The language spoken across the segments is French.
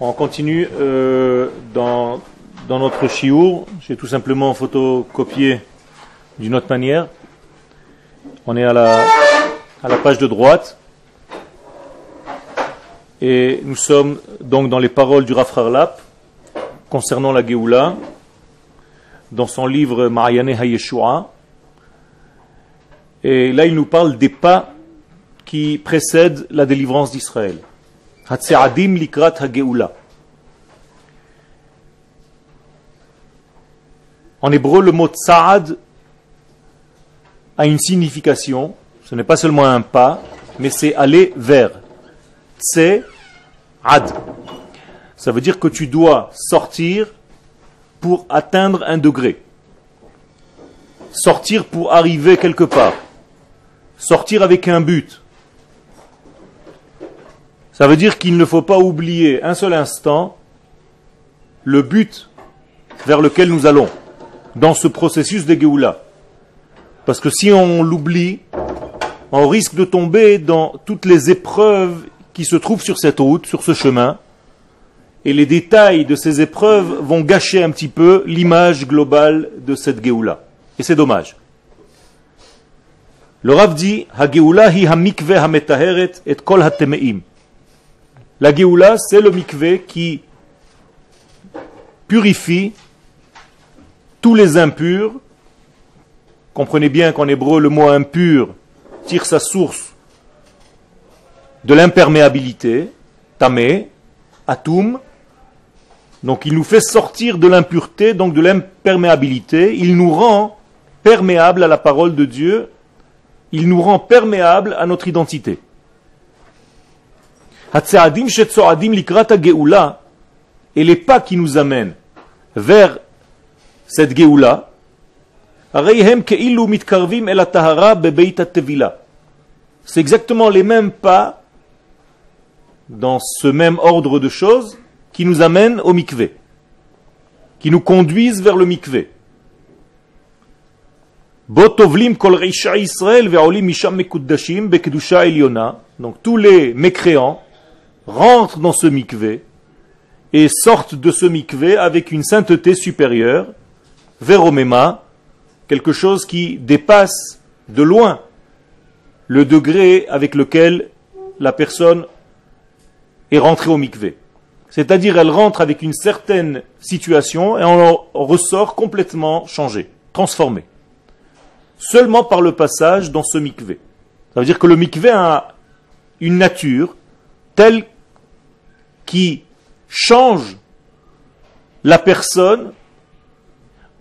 On continue euh, dans, dans notre chiour. J'ai tout simplement photocopié d'une autre manière. On est à la, à la page de droite. Et nous sommes donc dans les paroles du Rav Harlap concernant la Géoula, dans son livre Mariane Hayeshua. Et là, il nous parle des pas qui précèdent la délivrance d'Israël. Hatse'adim likrat ha-Geoula. En hébreu, le mot tsa'ad a une signification. Ce n'est pas seulement un pas, mais c'est aller vers. Tse-ad. Ça veut dire que tu dois sortir pour atteindre un degré. Sortir pour arriver quelque part. Sortir avec un but. Ça veut dire qu'il ne faut pas oublier un seul instant le but vers lequel nous allons dans ce processus de Géoula. Parce que si on l'oublie, on risque de tomber dans toutes les épreuves qui se trouvent sur cette route, sur ce chemin, et les détails de ces épreuves vont gâcher un petit peu l'image globale de cette Géoula. Et c'est dommage. Le Rav dit, ha hi ha-mikve ha-metaheret et kol. La Géoula, c'est le mikvé qui purifie tous les impurs. Comprenez bien qu'en hébreu, le mot impur tire sa source de l'imperméabilité, tamé, atum. Donc il nous fait sortir de l'impureté, donc de l'imperméabilité. Il nous rend perméable à la parole de Dieu. Il nous rend perméable à notre identité. Et les pas qui nous amènent vers cette Géoula, c'est exactement les mêmes pas dans ce même ordre de choses qui nous amènent au mikvé, qui nous conduisent vers le mikvé. Donc tous les mécréants rentrent dans ce mikvé et sortent de ce mikvé avec une sainteté supérieure, véromema, quelque chose qui dépasse de loin le degré avec lequel la personne est rentrée au mikvé. C'est-à-dire, elle rentre avec une certaine situation et on ressort complètement changé, transformé. Seulement par le passage dans ce mikvé. Ça veut dire que le mikvé a une nature telle qui change la personne,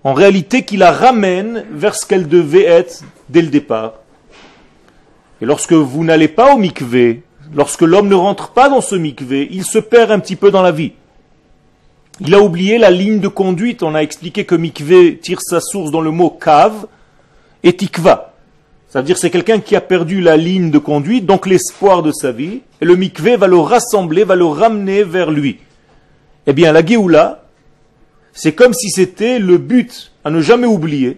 en réalité qui la ramène vers ce qu'elle devait être dès le départ. Et lorsque vous n'allez pas au mikvé, lorsque l'homme ne rentre pas dans ce mikvé, il se perd un petit peu dans la vie. Il a oublié la ligne de conduite. On a expliqué que mikvé tire sa source dans le mot cave et tikva. Ça veut dire c'est quelqu'un qui a perdu la ligne de conduite, donc l'espoir de sa vie, et le mikvé va le rassembler, va le ramener vers lui. Eh bien, la Géoula, c'est comme si c'était le but à ne jamais oublier,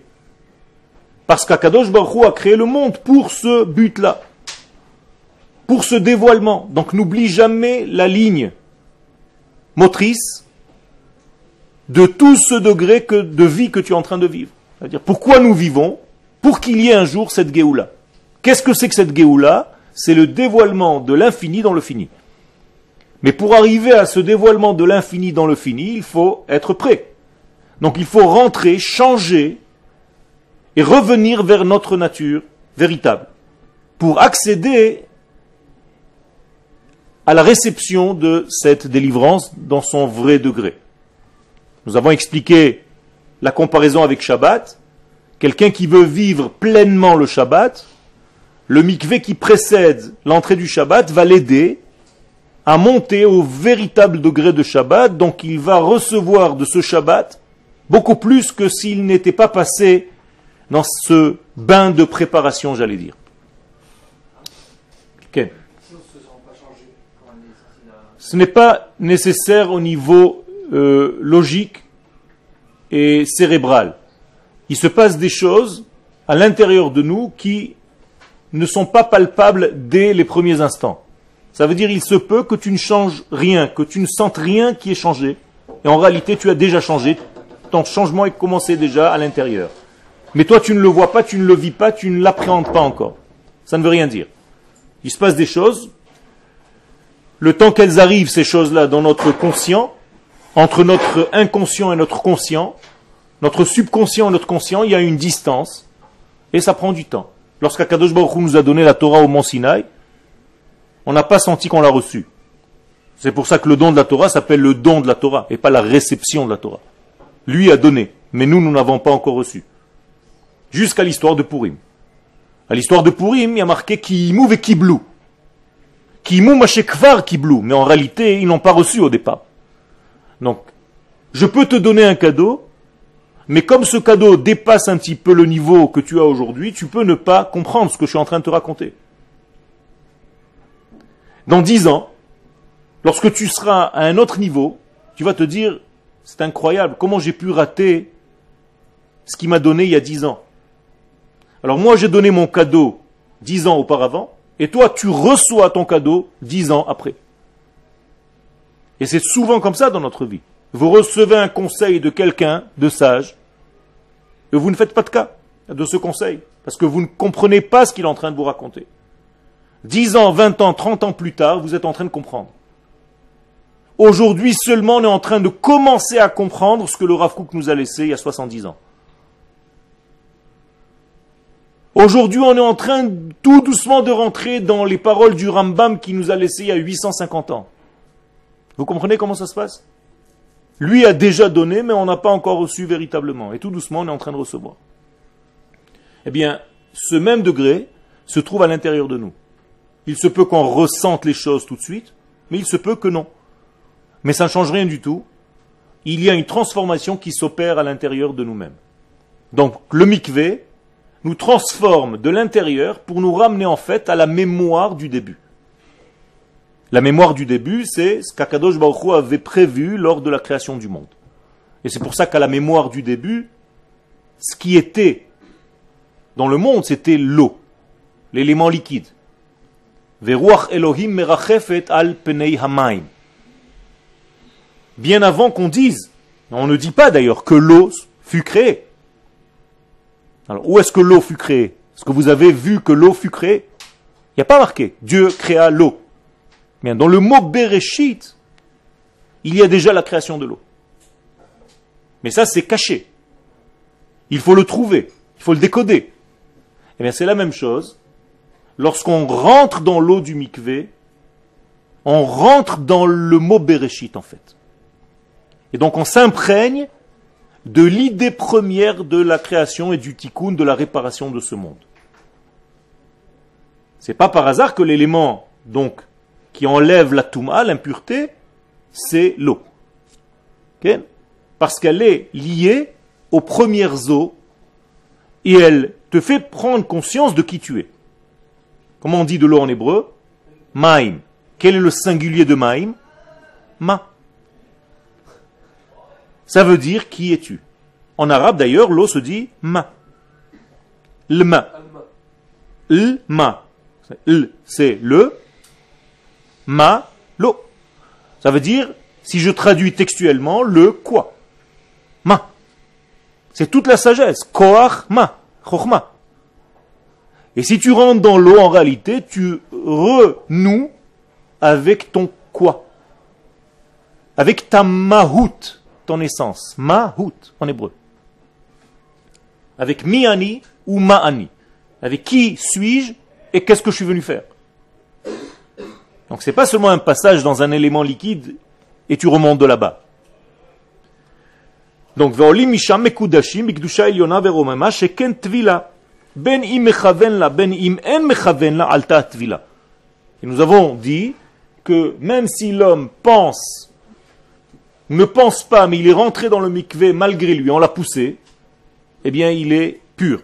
parce qu'Akadosh Baruch a créé le monde pour ce but-là, pour ce dévoilement. Donc n'oublie jamais la ligne motrice de tout ce degré que, de vie que tu es en train de vivre. C'est-à-dire pourquoi nous vivons pour qu'il y ait un jour cette Géoula. Qu'est-ce que c'est que cette Géoula? C'est le dévoilement de l'infini dans le fini. Mais pour arriver à ce dévoilement de l'infini dans le fini, il faut être prêt. Donc il faut rentrer, changer et revenir vers notre nature véritable pour accéder à la réception de cette délivrance dans son vrai degré. Nous avons expliqué la comparaison avec Shabbat Quelqu'un qui veut vivre pleinement le Shabbat, le mikvé qui précède l'entrée du Shabbat va l'aider à monter au véritable degré de Shabbat, donc il va recevoir de ce Shabbat beaucoup plus que s'il n'était pas passé dans ce bain de préparation, j'allais dire. Ce n'est pas nécessaire au niveau euh, logique et cérébral il se passe des choses à l'intérieur de nous qui ne sont pas palpables dès les premiers instants. Ça veut dire il se peut que tu ne changes rien, que tu ne sentes rien qui est changé. Et en réalité, tu as déjà changé. Ton changement est commencé déjà à l'intérieur. Mais toi, tu ne le vois pas, tu ne le vis pas, tu ne l'appréhendes pas encore. Ça ne veut rien dire. Il se passe des choses. Le temps qu'elles arrivent, ces choses-là, dans notre conscient, entre notre inconscient et notre conscient, notre subconscient et notre conscient, il y a une distance. Et ça prend du temps. Lorsqu'Akadosh Baruch nous a donné la Torah au Mont Sinaï, on n'a pas senti qu'on l'a reçu. C'est pour ça que le don de la Torah s'appelle le don de la Torah et pas la réception de la Torah. Lui a donné, mais nous, nous n'avons pas encore reçu. Jusqu'à l'histoire de Purim. À l'histoire de Purim, il y a marqué qui mouve et kiblou. Qui kvar kiblou. Mais en réalité, ils n'ont pas reçu au départ. Donc, je peux te donner un cadeau, mais comme ce cadeau dépasse un petit peu le niveau que tu as aujourd'hui, tu peux ne pas comprendre ce que je suis en train de te raconter. Dans dix ans, lorsque tu seras à un autre niveau, tu vas te dire, c'est incroyable, comment j'ai pu rater ce qu'il m'a donné il y a dix ans. Alors moi j'ai donné mon cadeau dix ans auparavant, et toi tu reçois ton cadeau dix ans après. Et c'est souvent comme ça dans notre vie. Vous recevez un conseil de quelqu'un de sage, et vous ne faites pas de cas de ce conseil, parce que vous ne comprenez pas ce qu'il est en train de vous raconter. 10 ans, 20 ans, 30 ans plus tard, vous êtes en train de comprendre. Aujourd'hui seulement, on est en train de commencer à comprendre ce que le Rav nous a laissé il y a 70 ans. Aujourd'hui, on est en train tout doucement de rentrer dans les paroles du Rambam qui nous a laissé il y a 850 ans. Vous comprenez comment ça se passe? Lui a déjà donné, mais on n'a pas encore reçu véritablement. Et tout doucement, on est en train de recevoir. Eh bien, ce même degré se trouve à l'intérieur de nous. Il se peut qu'on ressente les choses tout de suite, mais il se peut que non. Mais ça ne change rien du tout. Il y a une transformation qui s'opère à l'intérieur de nous-mêmes. Donc le mikvé nous transforme de l'intérieur pour nous ramener en fait à la mémoire du début. La mémoire du début, c'est ce qu'Akadosh Baruch avait prévu lors de la création du monde. Et c'est pour ça qu'à la mémoire du début, ce qui était dans le monde, c'était l'eau, l'élément liquide. Elohim merachefet al penei Bien avant qu'on dise, on ne dit pas d'ailleurs que l'eau fut créée. Alors, où est-ce que l'eau fut créée? Est-ce que vous avez vu que l'eau fut créée? Il n'y a pas marqué. Dieu créa l'eau. Dans le mot Bereshit, il y a déjà la création de l'eau. Mais ça, c'est caché. Il faut le trouver. Il faut le décoder. Eh bien, c'est la même chose lorsqu'on rentre dans l'eau du mikvé, on rentre dans le mot Bereshit en fait. Et donc on s'imprègne de l'idée première de la création et du tikkun, de la réparation de ce monde. C'est pas par hasard que l'élément donc qui enlève la touma, l'impureté, c'est l'eau. Parce qu'elle est liée aux premières eaux et elle te fait prendre conscience de qui tu es. Comment on dit de l'eau en hébreu Maïm. Quel est le singulier de Maïm Ma. Ça veut dire qui es-tu En arabe d'ailleurs, l'eau se dit ma. Le ma. Le ma. c'est le. Ma, l'eau. Ça veut dire, si je traduis textuellement, le quoi Ma. C'est toute la sagesse. Koach ma. Chochma. Et si tu rentres dans l'eau, en réalité, tu renoues avec ton quoi Avec ta mahout, ton essence. Mahout en hébreu. Avec miani ou ma'ani. Avec qui suis-je et qu'est-ce que je suis venu faire? Donc c'est pas seulement un passage dans un élément liquide et tu remontes de là-bas. Donc. Ben ben. Et nous avons dit que même si l'homme pense, ne pense pas, mais il est rentré dans le mikvé malgré lui, on l'a poussé, eh bien il est pur.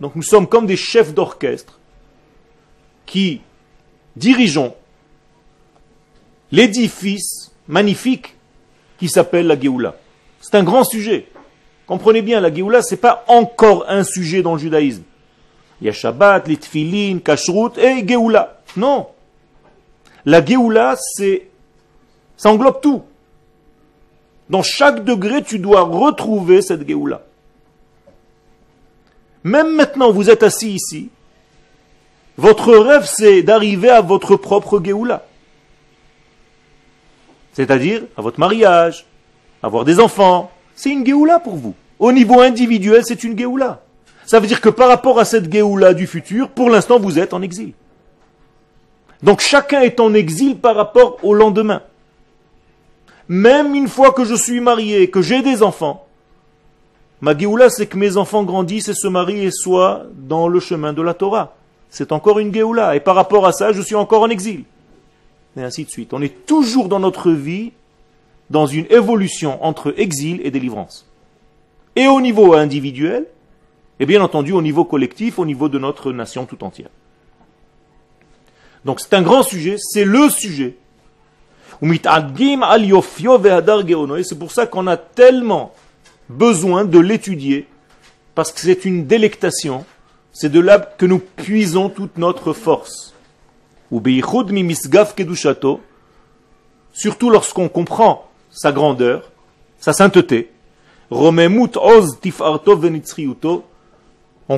Donc nous sommes comme des chefs d'orchestre qui dirigeons l'édifice magnifique qui s'appelle la Géoula. C'est un grand sujet. Comprenez bien, la Géoula, ce n'est pas encore un sujet dans le judaïsme. Il y a Shabbat, les tfilin, kashrut et Geoula. Non. La Geoula, c'est, ça englobe tout. Dans chaque degré, tu dois retrouver cette Géoula. Même maintenant, vous êtes assis ici. Votre rêve, c'est d'arriver à votre propre Géoula. C'est-à-dire à votre mariage, avoir des enfants. C'est une Géoula pour vous. Au niveau individuel, c'est une Géoula. Ça veut dire que par rapport à cette Géoula du futur, pour l'instant, vous êtes en exil. Donc chacun est en exil par rapport au lendemain. Même une fois que je suis marié, que j'ai des enfants, ma Géoula, c'est que mes enfants grandissent et se marient et soient dans le chemin de la Torah. C'est encore une Géoula. Et par rapport à ça, je suis encore en exil. Et ainsi de suite. On est toujours dans notre vie dans une évolution entre exil et délivrance. Et au niveau individuel, et bien entendu au niveau collectif, au niveau de notre nation tout entière. Donc c'est un grand sujet, c'est le sujet et c'est pour ça qu'on a tellement besoin de l'étudier, parce que c'est une délectation, c'est de là que nous puisons toute notre force. Surtout lorsqu'on comprend sa grandeur, sa sainteté. On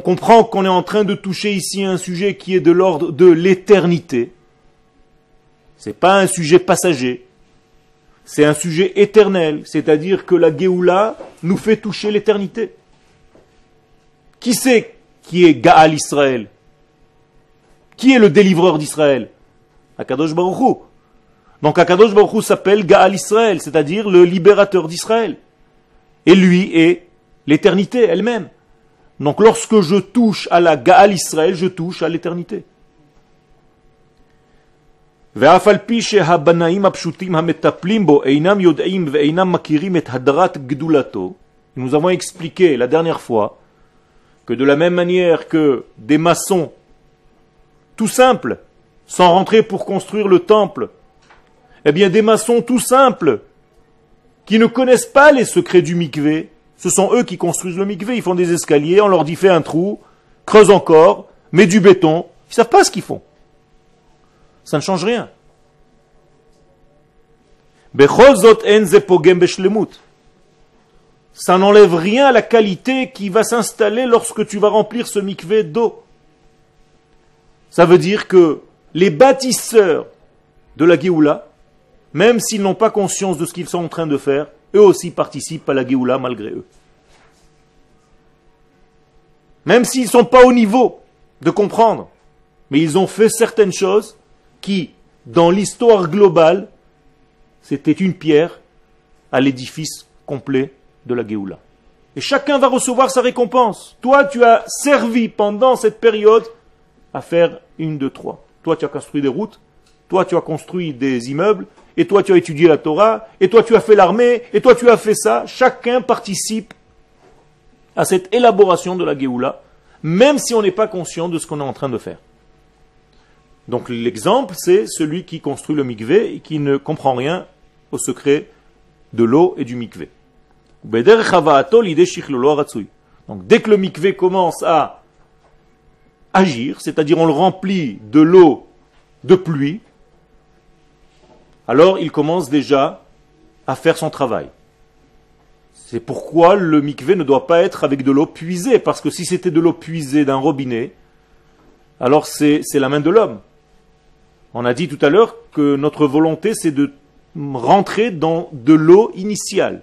comprend qu'on est en train de toucher ici un sujet qui est de l'ordre de l'éternité. Ce n'est pas un sujet passager. C'est un sujet éternel. C'est-à-dire que la Géoula nous fait toucher l'éternité. Qui c'est qui est Gaal Israël? Qui est le délivreur d'Israël? Akadosh Baruch Donc Akadosh Baruch s'appelle Gaal Israël, c'est-à-dire le libérateur d'Israël. Et lui est l'éternité elle-même. Donc lorsque je touche à la Gaal Israël, je touche à l'éternité. Nous avons expliqué la dernière fois que de la même manière que des maçons tout simples, sans rentrer pour construire le temple, eh bien des maçons tout simples, qui ne connaissent pas les secrets du mikvé, ce sont eux qui construisent le mikvé, ils font des escaliers, on leur dit fais un trou, creuse encore, mets du béton, ils savent pas ce qu'ils font ça ne change rien. Ça n'enlève rien à la qualité qui va s'installer lorsque tu vas remplir ce mikvé d'eau. Ça veut dire que les bâtisseurs de la Géoula, même s'ils n'ont pas conscience de ce qu'ils sont en train de faire, eux aussi participent à la Géoula malgré eux. Même s'ils ne sont pas au niveau de comprendre, mais ils ont fait certaines choses qui, dans l'histoire globale, c'était une pierre à l'édifice complet de la Géoula. Et chacun va recevoir sa récompense. Toi, tu as servi pendant cette période à faire une, deux, trois. Toi, tu as construit des routes. Toi, tu as construit des immeubles. Et toi, tu as étudié la Torah. Et toi, tu as fait l'armée. Et toi, tu as fait ça. Chacun participe à cette élaboration de la Géoula, même si on n'est pas conscient de ce qu'on est en train de faire. Donc l'exemple, c'est celui qui construit le mikvé et qui ne comprend rien au secret de l'eau et du mikvé. Donc dès que le mikvé commence à agir, c'est-à-dire on le remplit de l'eau de pluie, alors il commence déjà à faire son travail. C'est pourquoi le mikvé ne doit pas être avec de l'eau puisée, parce que si c'était de l'eau puisée d'un robinet, alors c'est la main de l'homme. On a dit tout à l'heure que notre volonté, c'est de rentrer dans de l'eau initiale.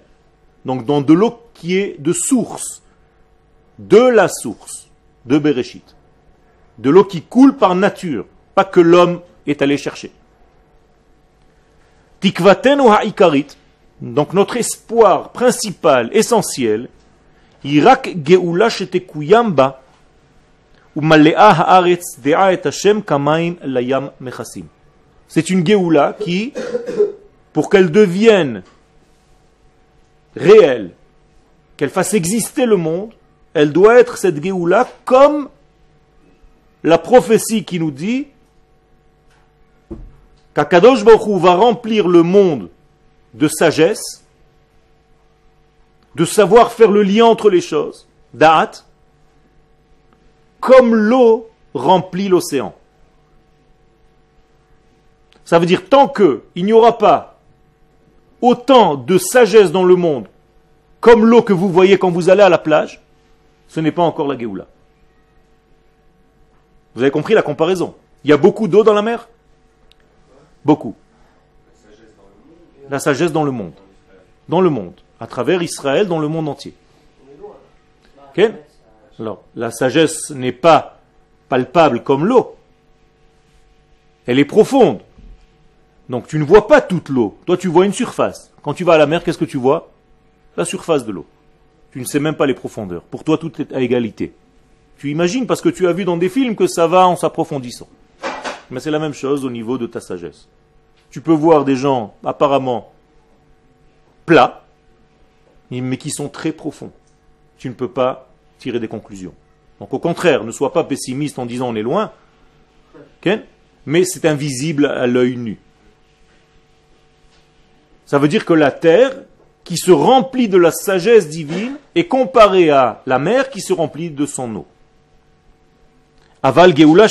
Donc dans de l'eau qui est de source. De la source de Bereshit. De l'eau qui coule par nature. Pas que l'homme est allé chercher. Tikvaten ou ha'ikarit. Donc notre espoir principal, essentiel, Irak geula shetekuyamba c'est une Géoula qui, pour qu'elle devienne réelle, qu'elle fasse exister le monde, elle doit être cette Géoula comme la prophétie qui nous dit qu'Akadosh Baruch va remplir le monde de sagesse, de savoir faire le lien entre les choses, da'at, comme l'eau remplit l'océan. Ça veut dire tant qu'il n'y aura pas autant de sagesse dans le monde comme l'eau que vous voyez quand vous allez à la plage, ce n'est pas encore la Géoula. Vous avez compris la comparaison? Il y a beaucoup d'eau dans la mer? Beaucoup. La sagesse dans le monde. Dans le monde. À travers Israël, dans le monde entier. Alors, la sagesse n'est pas palpable comme l'eau. Elle est profonde. Donc tu ne vois pas toute l'eau. Toi, tu vois une surface. Quand tu vas à la mer, qu'est-ce que tu vois? La surface de l'eau. Tu ne sais même pas les profondeurs. Pour toi, tout est à égalité. Tu imagines parce que tu as vu dans des films que ça va en s'approfondissant. Mais c'est la même chose au niveau de ta sagesse. Tu peux voir des gens apparemment plats, mais qui sont très profonds. Tu ne peux pas tirer des conclusions. Donc au contraire, ne sois pas pessimiste en disant on est loin, mais c'est invisible à l'œil nu. Ça veut dire que la terre, qui se remplit de la sagesse divine, est comparée à la mer qui se remplit de son eau. Aval Geoula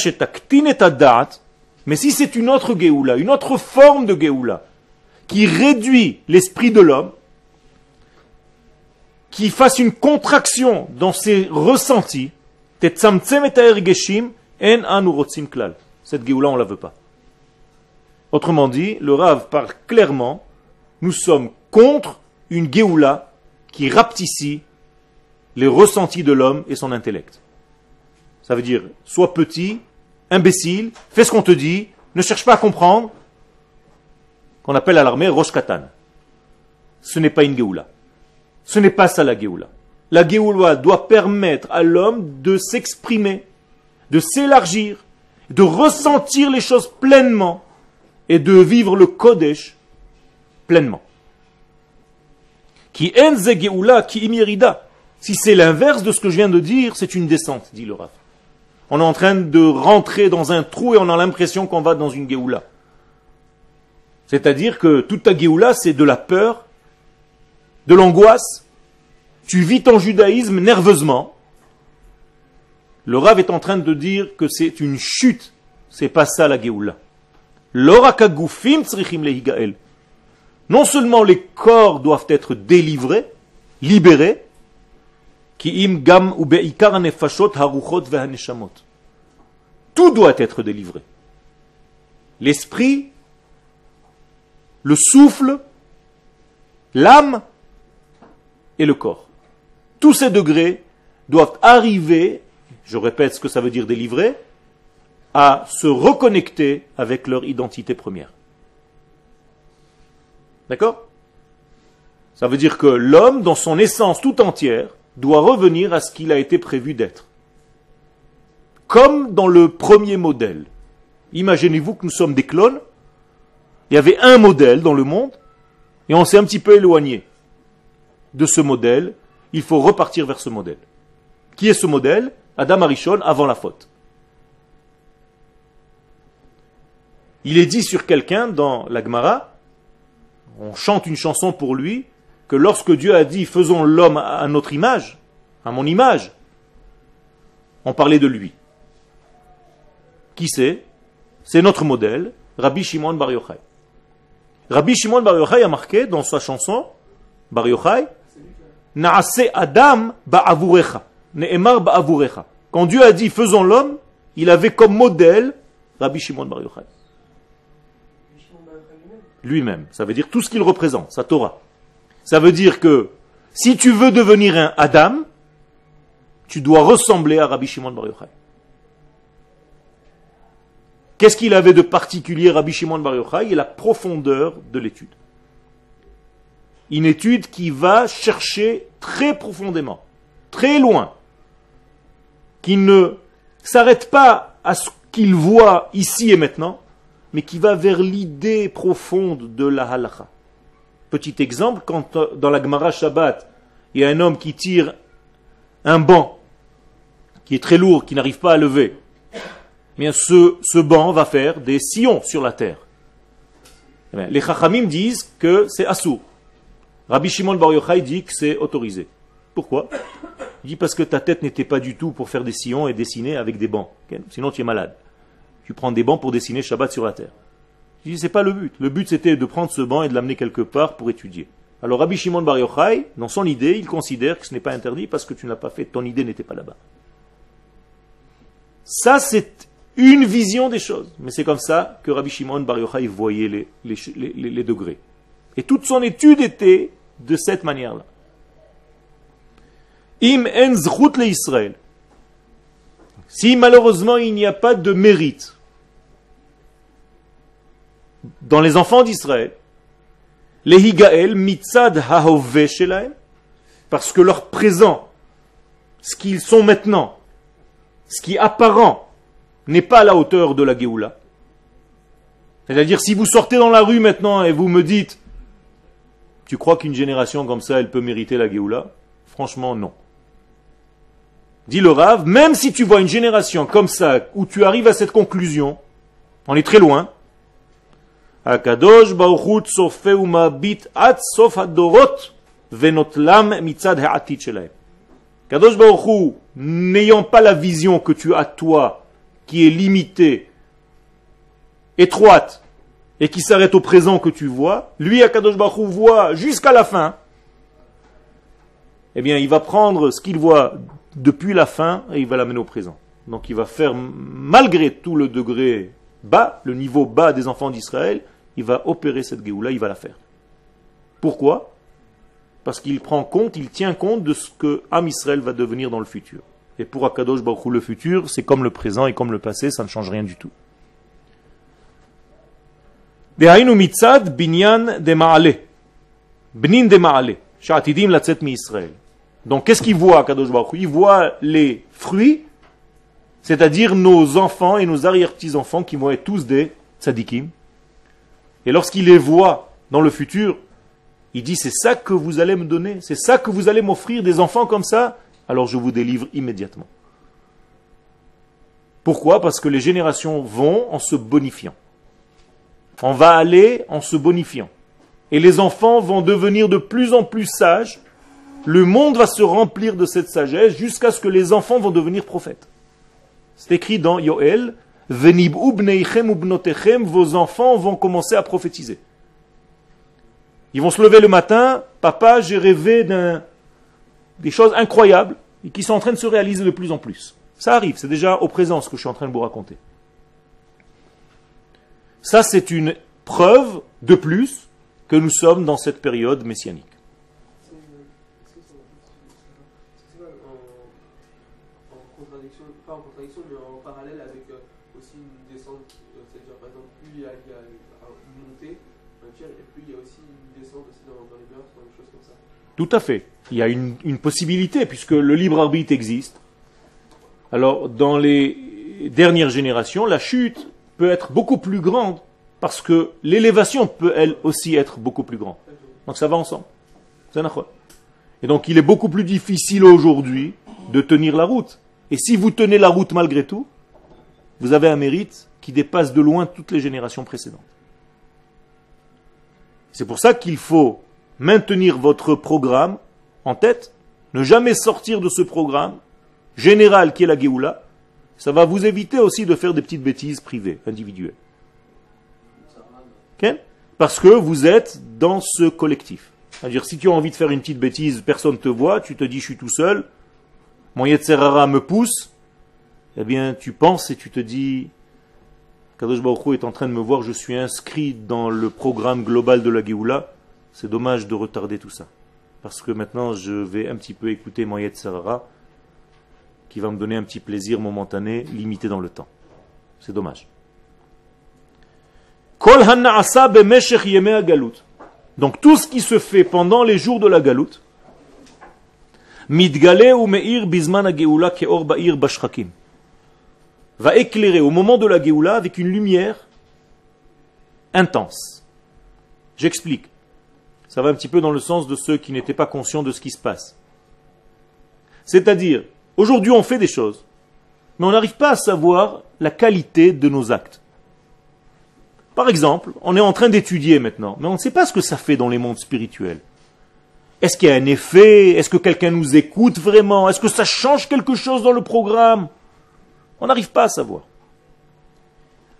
mais si c'est une autre Geoula, une autre forme de Geoula, qui réduit l'esprit de l'homme, qui fasse une contraction dans ses ressentis, cette Geoula, on ne la veut pas. Autrement dit, le Rav parle clairement, nous sommes contre une Géoula qui rapetissait les ressentis de l'homme et son intellect. Ça veut dire, sois petit, imbécile, fais ce qu'on te dit, ne cherche pas à comprendre, qu'on appelle à l'armée Rosh Katan. Ce n'est pas une Géoula. Ce n'est pas ça la Géoula. La Géoula doit permettre à l'homme de s'exprimer, de s'élargir, de ressentir les choses pleinement et de vivre le Kodesh pleinement. Qui enze qui imirida. Si c'est l'inverse de ce que je viens de dire, c'est une descente, dit le Rav. On est en train de rentrer dans un trou et on a l'impression qu'on va dans une Géoula. C'est-à-dire que toute ta Géoula, c'est de la peur, de l'angoisse. Tu vis ton judaïsme nerveusement. Le Rav est en train de dire que c'est une chute. C'est pas ça la Géoula. Non seulement les corps doivent être délivrés, libérés, tout doit être délivré. L'esprit, le souffle, l'âme et le corps. Tous ces degrés doivent arriver, je répète ce que ça veut dire délivrer, à se reconnecter avec leur identité première. D'accord? Ça veut dire que l'homme, dans son essence tout entière, doit revenir à ce qu'il a été prévu d'être. Comme dans le premier modèle. Imaginez-vous que nous sommes des clones. Il y avait un modèle dans le monde et on s'est un petit peu éloigné de ce modèle. Il faut repartir vers ce modèle. Qui est ce modèle? Adam Arishon avant la faute. Il est dit sur quelqu'un dans la Gemara, on chante une chanson pour lui, que lorsque Dieu a dit faisons l'homme à notre image, à mon image, on parlait de lui. Qui c'est? C'est notre modèle, Rabbi Shimon Bar Yochai. Rabbi Shimon Bar Yochai a marqué dans sa chanson, Bar Yochai, Naase Adam ba'avurecha. Ne'emar ba'avurecha. Quand Dieu a dit faisons l'homme, il avait comme modèle Rabbi Shimon Bar Yochai. Lui-même. Ça veut dire tout ce qu'il représente, sa Torah. Ça veut dire que si tu veux devenir un Adam, tu dois ressembler à Rabbi Shimon Bar Yochai. Qu'est-ce qu'il avait de particulier Rabbi Shimon Bar Yochai? Et la profondeur de l'étude. Une étude qui va chercher très profondément, très loin, qui ne s'arrête pas à ce qu'il voit ici et maintenant, mais qui va vers l'idée profonde de la halakha. Petit exemple, quand euh, dans la Gemara Shabbat, il y a un homme qui tire un banc qui est très lourd, qui n'arrive pas à lever, eh bien ce, ce banc va faire des sillons sur la terre. Eh les Chachamim disent que c'est assourd. Rabbi Shimon Bar Yochai dit que c'est autorisé. Pourquoi? Il dit parce que ta tête n'était pas du tout pour faire des sillons et dessiner avec des bancs. Sinon tu es malade. Tu prends des bancs pour dessiner Shabbat sur la terre. Je dis c'est pas le but. Le but c'était de prendre ce banc et de l'amener quelque part pour étudier. Alors Rabbi Shimon Bar Yochai, dans son idée, il considère que ce n'est pas interdit parce que tu ne l'as pas fait, ton idée n'était pas là-bas. Ça c'est une vision des choses. Mais c'est comme ça que Rabbi Shimon Bar Yochai voyait les, les degrés. Et toute son étude était de cette manière-là. Im en le Israël. Si malheureusement il n'y a pas de mérite dans les enfants d'Israël, les Higael mitzad hahove shelaim, parce que leur présent, ce qu'ils sont maintenant, ce qui est apparent, n'est pas à la hauteur de la Géoula. C'est-à-dire, si vous sortez dans la rue maintenant et vous me dites, tu crois qu'une génération comme ça, elle peut mériter la Géoula? Franchement, non. Dit le Rav, même si tu vois une génération comme ça, où tu arrives à cette conclusion, on est très loin, Kadosh n'ayant pas la vision que tu as toi, qui est limitée, étroite, et qui s'arrête au présent que tu vois, lui, Akadosh Baruch voit jusqu'à la fin, eh bien, il va prendre ce qu'il voit depuis la fin et il va l'amener au présent. Donc il va faire, malgré tout le degré bas, le niveau bas des enfants d'Israël, il va opérer cette Géoula, il va la faire. Pourquoi? Parce qu'il prend compte, il tient compte de ce que Am Israël va devenir dans le futur. Et pour Akadosh Baruch le futur, c'est comme le présent et comme le passé, ça ne change rien du tout. Donc qu'est-ce qu'il voit, Kadosh Baruch Il voit les fruits, c'est-à-dire nos enfants et nos arrière-petits-enfants qui vont être tous des tzadikim. Et lorsqu'il les voit dans le futur, il dit c'est ça que vous allez me donner, c'est ça que vous allez m'offrir, des enfants comme ça, alors je vous délivre immédiatement. Pourquoi? Parce que les générations vont en se bonifiant. On va aller en se bonifiant. Et les enfants vont devenir de plus en plus sages le monde va se remplir de cette sagesse jusqu'à ce que les enfants vont devenir prophètes. C'est écrit dans Yoel, Venib vos enfants vont commencer à prophétiser. Ils vont se lever le matin, papa, j'ai rêvé des choses incroyables et qui sont en train de se réaliser de plus en plus. Ça arrive, c'est déjà au présent ce que je suis en train de vous raconter. Ça, c'est une preuve de plus que nous sommes dans cette période messianique. Tout à fait. Il y a une, possibilité, puisque le libre arbitre existe. Alors, dans les dernières générations, la chute peut être beaucoup plus grande, parce que l'élévation peut, elle aussi, être beaucoup plus grande. Donc ça va ensemble. Et donc, il est beaucoup plus difficile aujourd'hui de tenir la route. Et si vous tenez la route malgré tout, vous avez un mérite qui dépasse de loin toutes les générations précédentes. C'est pour ça qu'il faut maintenir votre programme en tête, ne jamais sortir de ce programme général qui est la Géoula, ça va vous éviter aussi de faire des petites bêtises privées, individuelles. Parce que vous êtes dans ce collectif. C'est-à-dire, si tu as envie de faire une petite bêtise, personne ne te voit, tu te dis je suis tout seul, mon Yetzerara me pousse, eh bien tu penses et tu te dis Kadosh Baruch est en train de me voir, je suis inscrit dans le programme global de la Géoula, c'est dommage de retarder tout ça. Parce que maintenant, je vais un petit peu écouter Moyet Sarara, qui va me donner un petit plaisir momentané, limité dans le temps. C'est dommage. Donc tout ce qui se fait pendant les jours de la galoute, va éclairer au moment de la Géoula avec une lumière intense. J'explique. Ça va un petit peu dans le sens de ceux qui n'étaient pas conscients de ce qui se passe. C'est-à-dire, aujourd'hui on fait des choses, mais on n'arrive pas à savoir la qualité de nos actes. Par exemple, on est en train d'étudier maintenant, mais on ne sait pas ce que ça fait dans les mondes spirituels. Est-ce qu'il y a un effet? Est-ce que quelqu'un nous écoute vraiment? Est-ce que ça change quelque chose dans le programme? On n'arrive pas à savoir.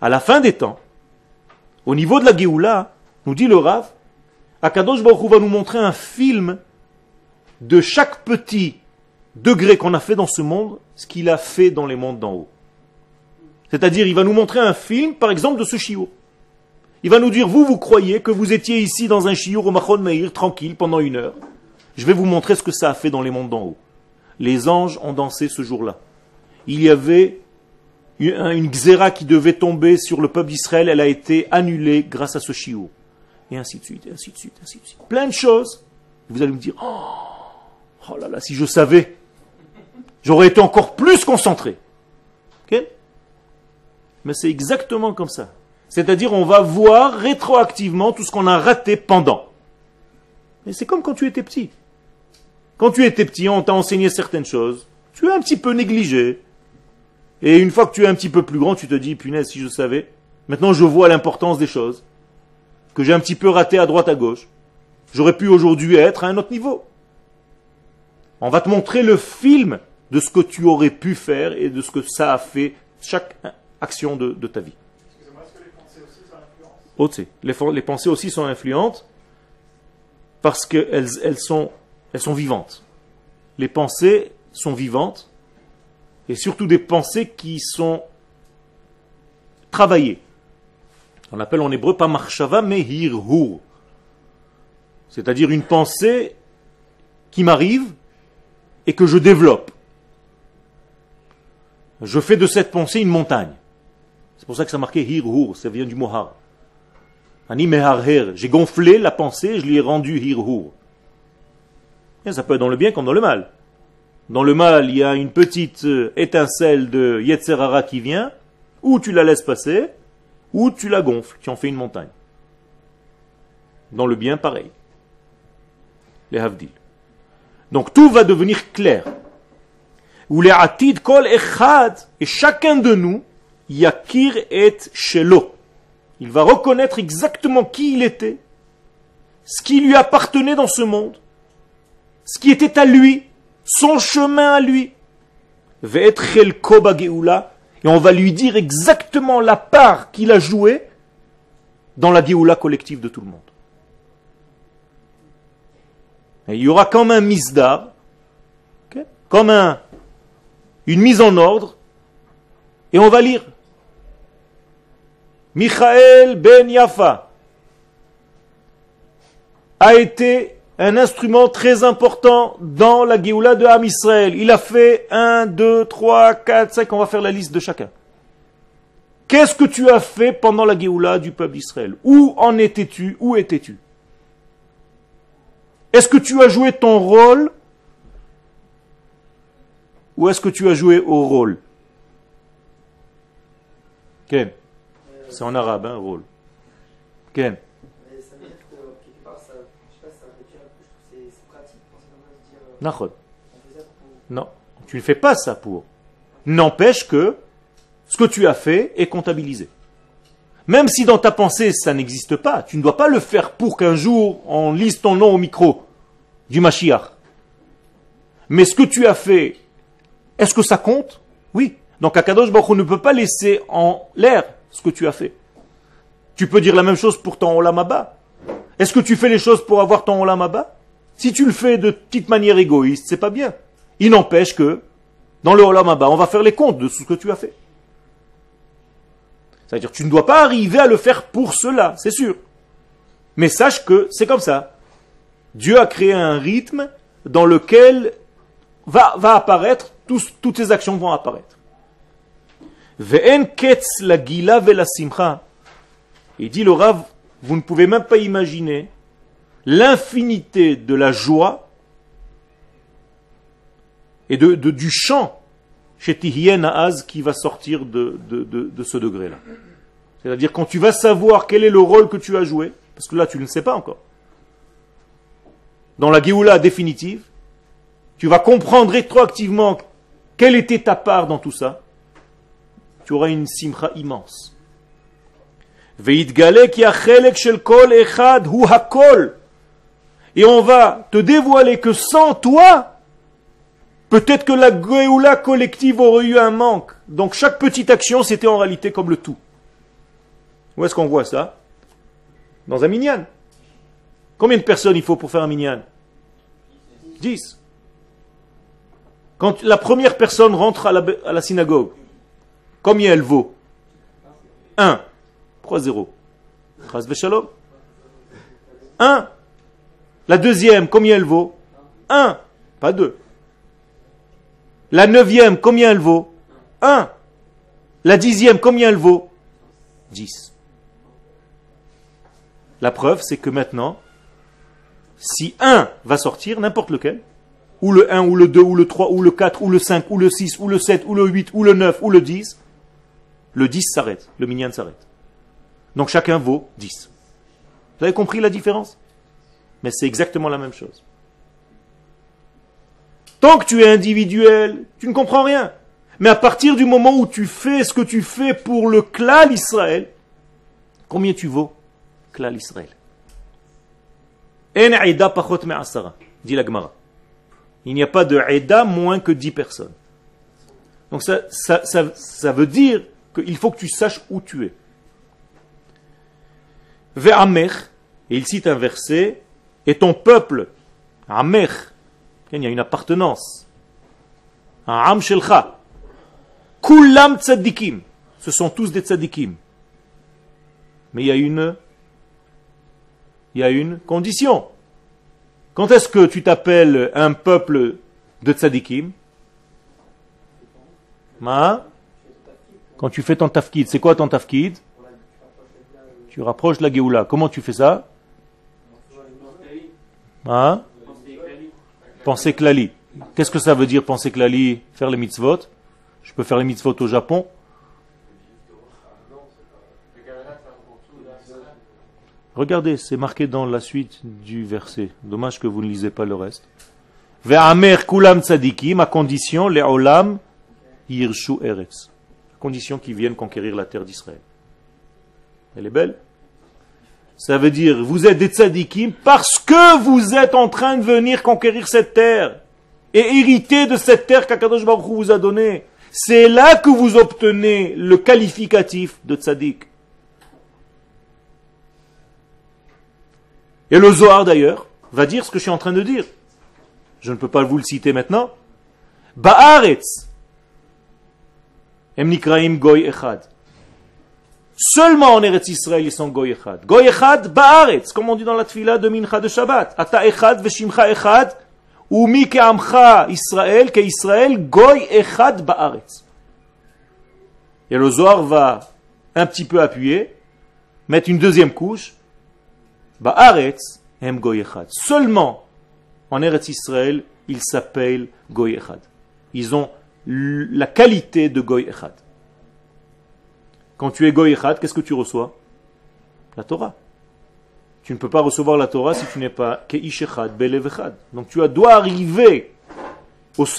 À la fin des temps, au niveau de la Géoula, nous dit le Rav, Akadosh Baruch va nous montrer un film de chaque petit degré qu'on a fait dans ce monde, ce qu'il a fait dans les mondes d'en haut. C'est-à-dire, il va nous montrer un film, par exemple, de ce chiot. Il va nous dire, vous, vous croyez que vous étiez ici dans un chiot au Machon Meir, tranquille, pendant une heure. Je vais vous montrer ce que ça a fait dans les mondes d'en haut. Les anges ont dansé ce jour-là. Il y avait une xéra qui devait tomber sur le peuple d'Israël, elle a été annulée grâce à ce chiot. Et ainsi de suite, et ainsi de suite, ainsi de suite. Plein de choses. Vous allez me dire, oh, oh là là, si je savais, j'aurais été encore plus concentré. Mais c'est exactement comme ça. C'est-à-dire, on va voir rétroactivement tout ce qu'on a raté pendant. Et c'est comme quand tu étais petit. Quand tu étais petit, on t'a enseigné certaines choses. Tu as un petit peu négligé. Et une fois que tu es un petit peu plus grand, tu te dis, punaise, si je savais. Maintenant, je vois l'importance des choses. Que j'ai un petit peu raté à droite, à gauche. J'aurais pu aujourd'hui être à un autre niveau. On va te montrer le film de ce que tu aurais pu faire et de ce que ça a fait chaque action de, ta vie. Les, les pensées aussi sont influentes parce qu'elles elles sont, elles sont vivantes. Les pensées sont vivantes et surtout des pensées qui sont travaillées. On appelle en hébreu pas marshava mais hirhur. C'est-à-dire une pensée qui m'arrive et que je développe. Je fais de cette pensée une montagne. C'est pour ça que ça marqué hirhur, ça vient du mot har. J'ai gonflé la pensée, je lui ai rendu hirhur. Ça peut être dans le bien comme dans le mal. Dans le mal, il y a une petite euh, étincelle de Yetzerara qui vient, ou tu la laisses passer, ou tu la gonfles, tu en fais une montagne. Dans le bien, pareil. Les Havdil. Donc tout va devenir clair. Ou les Atid kol echad, et chacun de nous, yakir et shelo. Il va reconnaître exactement qui il était, ce qui lui appartenait dans ce monde, ce qui était à lui, son chemin à lui. Et on va lui dire exactement la part qu'il a jouée dans la Géoula collective de tout le monde. Et il y aura comme un misdar, comme un, une mise en ordre, et on va lire. Michael ben Yafa a été un instrument très important dans la Géoula de Ham Israël. Il a fait 1, 2, 3, 4, 5, on va faire la liste de chacun. Qu'est-ce que tu as fait pendant la Géoula du peuple d'Israël? Où en étais-tu? Où étais-tu? Est-ce que tu as joué ton rôle Ou est-ce que tu as joué au rôle? Ken C'est en arabe, hein, rôle. Ken Non, tu ne fais pas ça pour. N'empêche que ce que tu as fait est comptabilisé. Même si dans ta pensée ça n'existe pas, tu ne dois pas le faire pour qu'un jour on lise ton nom au micro du Mashiach. Mais ce que tu as fait, est-ce que ça compte Oui. Donc Akadosh Baruch ne peut pas laisser en l'air ce que tu as fait. Tu peux dire la même chose pour ton Olamaba. Est-ce que tu fais les choses pour avoir ton Olamaba si tu le fais de petite manière égoïste, c'est pas bien. Il n'empêche que, dans le Olam on va faire les comptes de ce que tu as fait. C'est-à-dire, tu ne dois pas arriver à le faire pour cela, c'est sûr. Mais sache que c'est comme ça. Dieu a créé un rythme dans lequel va apparaître, toutes tes actions vont apparaître. la gila Il dit le Rav, vous ne pouvez même pas imaginer l'infinité de la joie et de, du chant chez Tihien Az qui va sortir de, de ce degré-là. C'est-à-dire quand tu vas savoir quel est le rôle que tu as joué, parce que là tu ne sais pas encore, dans la Géoula définitive, tu vas comprendre rétroactivement quelle était ta part dans tout ça, tu auras une simcha immense. Et on va te dévoiler que sans toi, peut-être que la Géoula collective aurait eu un manque. Donc chaque petite action, c'était en réalité comme le tout. Où est-ce qu'on voit ça? Dans un minyan. Combien de personnes il faut pour faire un minyan? 10. Quand la première personne rentre à la, synagogue, combien elle vaut? 1. Pourquoi 0 shalom. 1. La deuxième, combien elle vaut? 1. Pas 2. La neuvième, combien elle vaut? 1. La dixième, combien elle vaut? 10. La preuve, c'est que maintenant, si 1 va sortir, n'importe lequel, ou le 1, ou le 2, ou le 3, ou le 4, ou le 5, ou le 6, ou le 7, ou le 8, ou le 9, ou le 10, le 10 s'arrête, le minyan s'arrête. Donc chacun vaut 10. Vous avez compris la différence Mais c'est exactement la même chose. Tant que tu es individuel, tu ne comprends rien. Mais à partir du moment où tu fais ce que tu fais pour le clan Israël, combien tu vaux Clan Israël. dit la Gemara. Il n'y a pas de Aida moins que 10 personnes. Donc ça, veut dire qu'il faut que tu saches où tu es. Ve'amer, et il cite un verset, et ton peuple, Amer, il y a une appartenance, Am Shelcha, Kulam Tzadikim, ce sont tous des Tzadikim. Mais il y a une, il y a une condition. Quand est-ce que tu t'appelles un peuple de tzadikim? Quand tu fais ton tafkid. C'est quoi ton tafkid? Tu rapproches la Géoula. Comment tu fais ça? Hein Penser klali. Qu'est-ce que ça veut dire penser klali? Faire les mitzvot? Je peux faire les mitzvot au Japon Regardez, c'est marqué dans la suite du verset. Dommage que vous ne lisez pas le reste. Ve'amer kulam tzadikim, à condition, les olam yirshu eretz. Condition qu'ils viennent conquérir la terre d'Israël. Elle est belle Ça veut dire, vous êtes des tzadikim parce que vous êtes en train de venir conquérir cette terre. Et hériter de cette terre qu'Akadosh Baruch vous a donnée. C'est là que vous obtenez le qualificatif de tzadik. Et le Zohar d'ailleurs va dire ce que je suis en train de dire. Je ne peux pas vous le citer maintenant. Ba'aretz. Emnikraim goy echad. Seulement en Eretz Israël, ils sont goy echad. Goy echad ba'aretz, comme on dit dans la tfila de mincha de Shabbat. Ata echad veshimcha echad. Umi ke'amcha Israël, ke Israël, goy echad ba'aretz. Et le Zohar va un petit peu appuyer, mettre une deuxième couche, Ba'aretz hem goyechad. Seulement en Eretz Israël, ils s'appellent goyechad. Ils ont la qualité de goyechad. Quand tu es goyechad, qu'est-ce que tu reçois? La Torah. Tu ne peux pas recevoir la Torah si tu n'es pas keishechad, belevechad. Donc tu dois arriver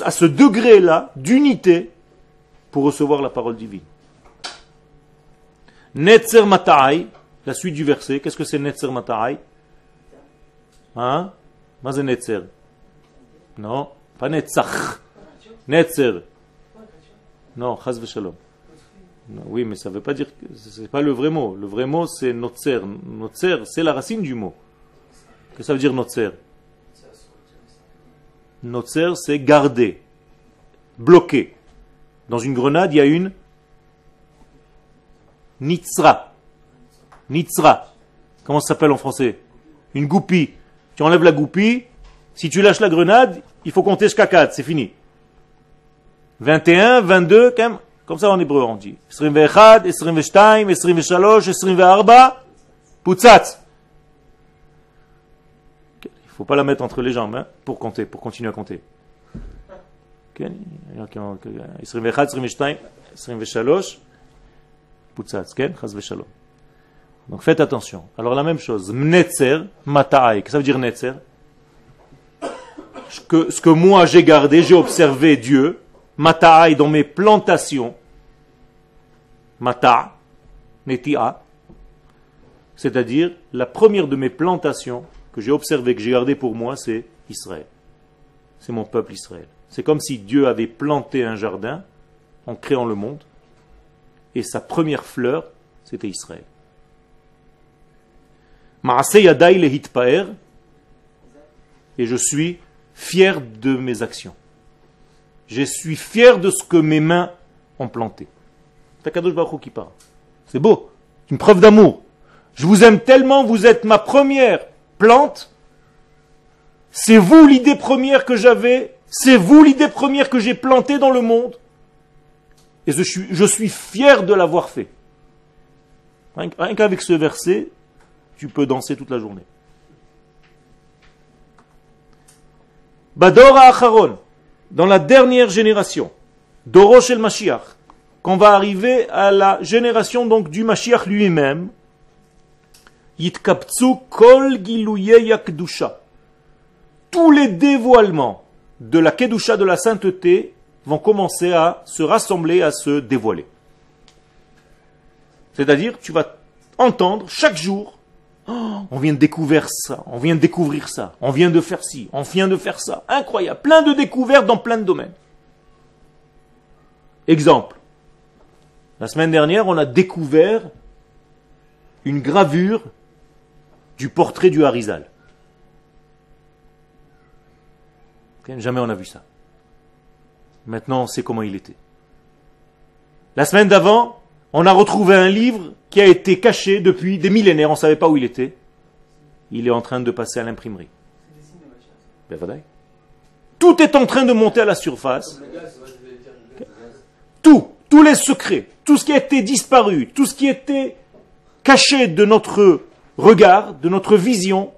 à ce degré-là d'unité pour recevoir la parole divine. Netzer matai, la suite du verset, qu'est-ce que c'est Netzer Matarai? Hein? Maze Netzer Non, pas Netzach. Netzer. Non, Chaz. Oui, mais ça ne veut pas dire que c'est pas le vrai mot. Le vrai mot, c'est Notzer. Notzer, c'est la racine du mot. Que ça veut dire Notzer? Notzer, c'est garder, bloquer. Dans une grenade, il y a une Nitzra. Nitzra. Comment ça s'appelle en français? Une goupille. Tu enlèves la goupille. Si tu lâches la grenade, il faut compter jusqu'à 4. C'est fini. 21, 22, comme ça en hébreu on dit. 21, 22, 23, 24, putzat. Il ne faut pas la mettre entre les jambes hein, pour compter, pour continuer à compter. 21, 22, 23, putzat. Chaz v'shalom. Donc faites attention. Alors la même chose, mnetzer, que ça veut dire netzer ce que, moi j'ai gardé, j'ai observé Dieu, mataï dans mes plantations, mata, netia, c'est-à-dire la première de mes plantations que j'ai observé, que j'ai gardé pour moi, c'est Israël. C'est mon peuple Israël. C'est comme si Dieu avait planté un jardin en créant le monde, et sa première fleur, c'était Israël. Et je suis fier de mes actions. Je suis fier de ce que mes mains ont planté. qui parle. C'est beau. Une preuve d'amour. Je vous aime tellement, vous êtes ma première plante. C'est vous l'idée première que j'avais. C'est vous l'idée première que j'ai plantée dans le monde. Et je suis fier de l'avoir fait. Rien qu'avec ce verset, tu peux danser toute la journée. Badora Acharon, dans la dernière génération, Dorosh el Mashiach, qu'on va arriver à la génération donc du Mashiach lui-même, Yitkaptsu kol yakdusha. Tous les dévoilements de la kedusha de la sainteté vont commencer à se rassembler, à se dévoiler. C'est-à-dire, tu vas entendre chaque jour Oh, on vient de découvrir ça, on vient de découvrir ça, on vient de faire ci, on vient de faire ça. Incroyable, plein de découvertes dans plein de domaines. Exemple. La semaine dernière, on a découvert une gravure du portrait du Harizal. Jamais on a vu ça. Maintenant, on sait comment il était. La semaine d'avant, on a retrouvé un livre qui a été caché depuis des millénaires, on ne savait pas où il était. Il est en train de passer à l'imprimerie. Ben, tout est en train de monter à la surface. Tout, tous les secrets, tout ce qui a été disparu, tout ce qui était caché de notre regard, de notre vision,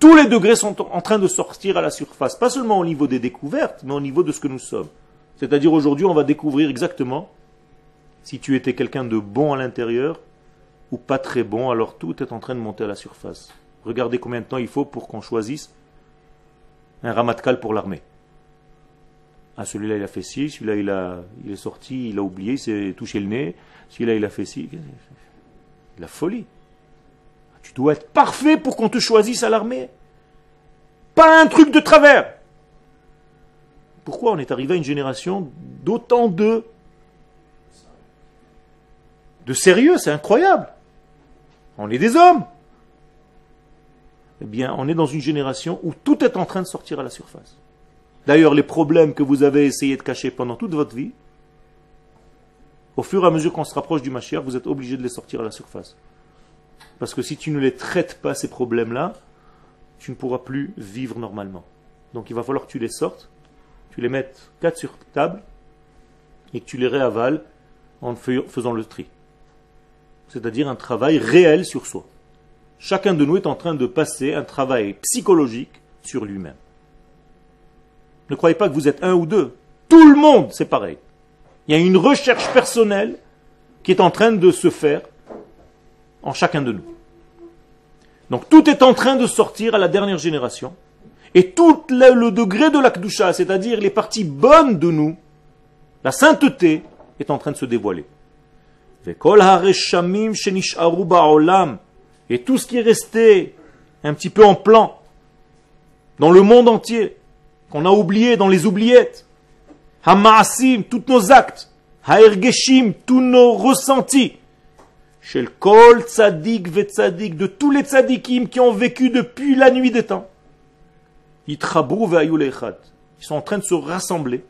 tous les degrés sont en train de sortir à la surface. Pas seulement au niveau des découvertes, mais au niveau de ce que nous sommes. C'est-à-dire aujourd'hui, on va découvrir exactement si tu étais quelqu'un de bon à l'intérieur ou pas très bon, alors tout est en train de monter à la surface. Regardez combien de temps il faut pour qu'on choisisse un ramatkal pour l'armée. Ah, celui-là, il a fait ci, celui-là, il, a, il est sorti, il a oublié, il s'est touché le nez, celui-là, il a fait ci. La folie. Tu dois être parfait pour qu'on te choisisse à l'armée. Pas un truc de travers. Pourquoi on est arrivé à une génération d'autant de de sérieux, c'est incroyable. On est des hommes. Eh bien, on est dans une génération où tout est en train de sortir à la surface. D'ailleurs, les problèmes que vous avez essayé de cacher pendant toute votre vie, au fur et à mesure qu'on se rapproche du Mashiach, vous êtes obligé de les sortir à la surface. Parce que si tu ne les traites pas, ces problèmes-là, tu ne pourras plus vivre normalement. Donc il va falloir que tu les sortes, tu les mettes quatre sur table, et que tu les réavales en faisant le tri c'est-à-dire un travail réel sur soi. Chacun de nous est en train de passer un travail psychologique sur lui-même. Ne croyez pas que vous êtes un ou deux. Tout le monde, c'est pareil. Il y a une recherche personnelle qui est en train de se faire en chacun de nous. Donc tout est en train de sortir à la dernière génération. Et tout le, degré de l'akdusha, c'est-à-dire les parties bonnes de nous, la sainteté, est en train de se dévoiler. Et tout ce qui est resté un petit peu en plan. Dans le monde entier, qu'on a oublié dans les oubliettes, Hamaasim, tous nos actes, Haergeshim, tous nos ressentis, Shel Kol Tzadik Vetzadik, de tous les tzadikim qui ont vécu depuis la nuit des temps, Ils sont en train de se rassembler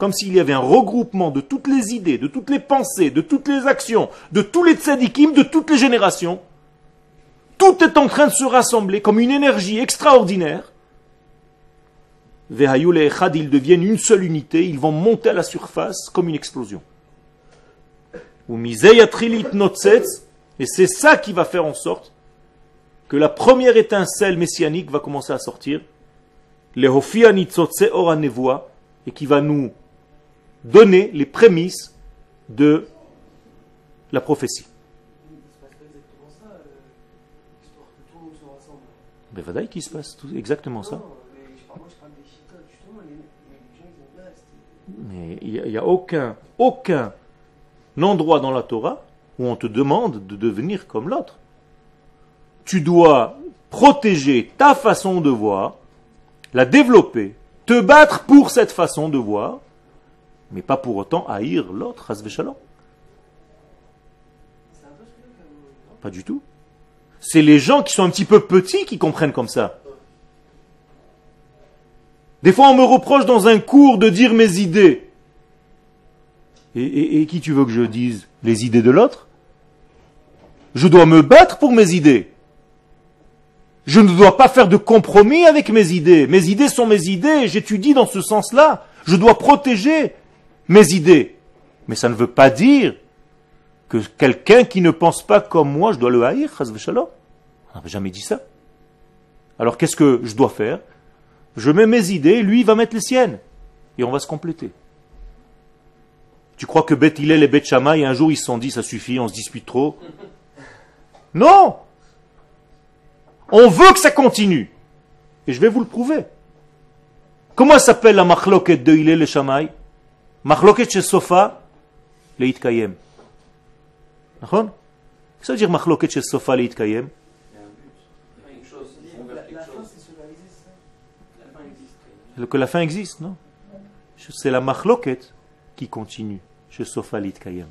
comme s'il y avait un regroupement de toutes les idées, de toutes les pensées, de toutes les actions, de tous les tzadikim, de toutes les générations. Tout est en train de se rassembler comme une énergie extraordinaire. Vehayul et Echad, ils deviennent une seule unité, ils vont monter à la surface comme une explosion. Et c'est ça qui va faire en sorte que la première étincelle messianique va commencer à sortir, et qui va nous donner les prémices de la prophétie. Mais Vadaï qui se passe exactement ça. Mais il n'y a, aucun, aucun endroit dans la Torah où on te demande de devenir comme l'autre. tu dois protéger ta façon de voir, la développer, te battre pour cette façon de voir, mais pas pour autant haïr l'autre, Shalom. Pas du tout. C'est les gens qui sont un petit peu petits qui comprennent comme ça. Des fois, on me reproche dans un cours de dire mes idées. Et, et qui tu veux que je dise? Les idées de l'autre? Je dois me battre pour mes idées. Je ne dois pas faire de compromis avec mes idées. Mes idées sont mes idées. J'étudie dans ce sens-là. Je dois protéger mes idées. Mais ça ne veut pas dire que quelqu'un qui ne pense pas comme moi, je dois le haïr, On n'a jamais dit ça. Alors qu'est-ce que je dois faire? Je mets mes idées, lui va mettre les siennes. Et on va se compléter. Tu crois que Beth Hillel et Beth Shammai, un jour ils se sont dit ça suffit, on se dispute trop? Non On veut que ça continue. Et je vais vous le prouver. Comment s'appelle la machloket de Hillel et Shammai? Machloket chez Sofa, le Itkayem. נכון? Ça veut dire מחלוקת של סופה להתקיים? Que la fin existe, non C'est la machloket qui continue chez Sofa Litkayem.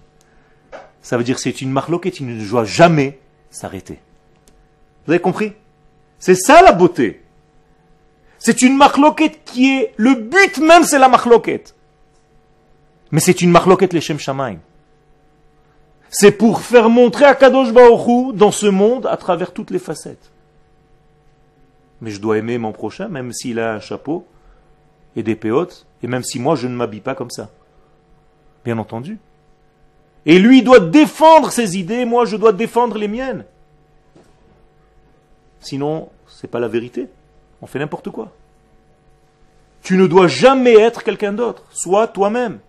Ça veut dire que c'est une machloket qui ne doit jamais s'arrêter. Vous avez compris C'est ça la beauté. C'est une machloket qui est... Le but même, c'est la machloket. Mais c'est une machloket leshem shamaim. C'est pour faire montrer à Kadosh Baoru dans ce monde à travers toutes les facettes. Mais je dois aimer mon prochain, même s'il a un chapeau et des péotes, et même si moi je ne m'habille pas comme ça. Bien entendu. Et lui doit défendre ses idées, moi je dois défendre les miennes. Sinon, c'est pas la vérité. On fait n'importe quoi. Tu ne dois jamais être quelqu'un d'autre. Sois toi-même.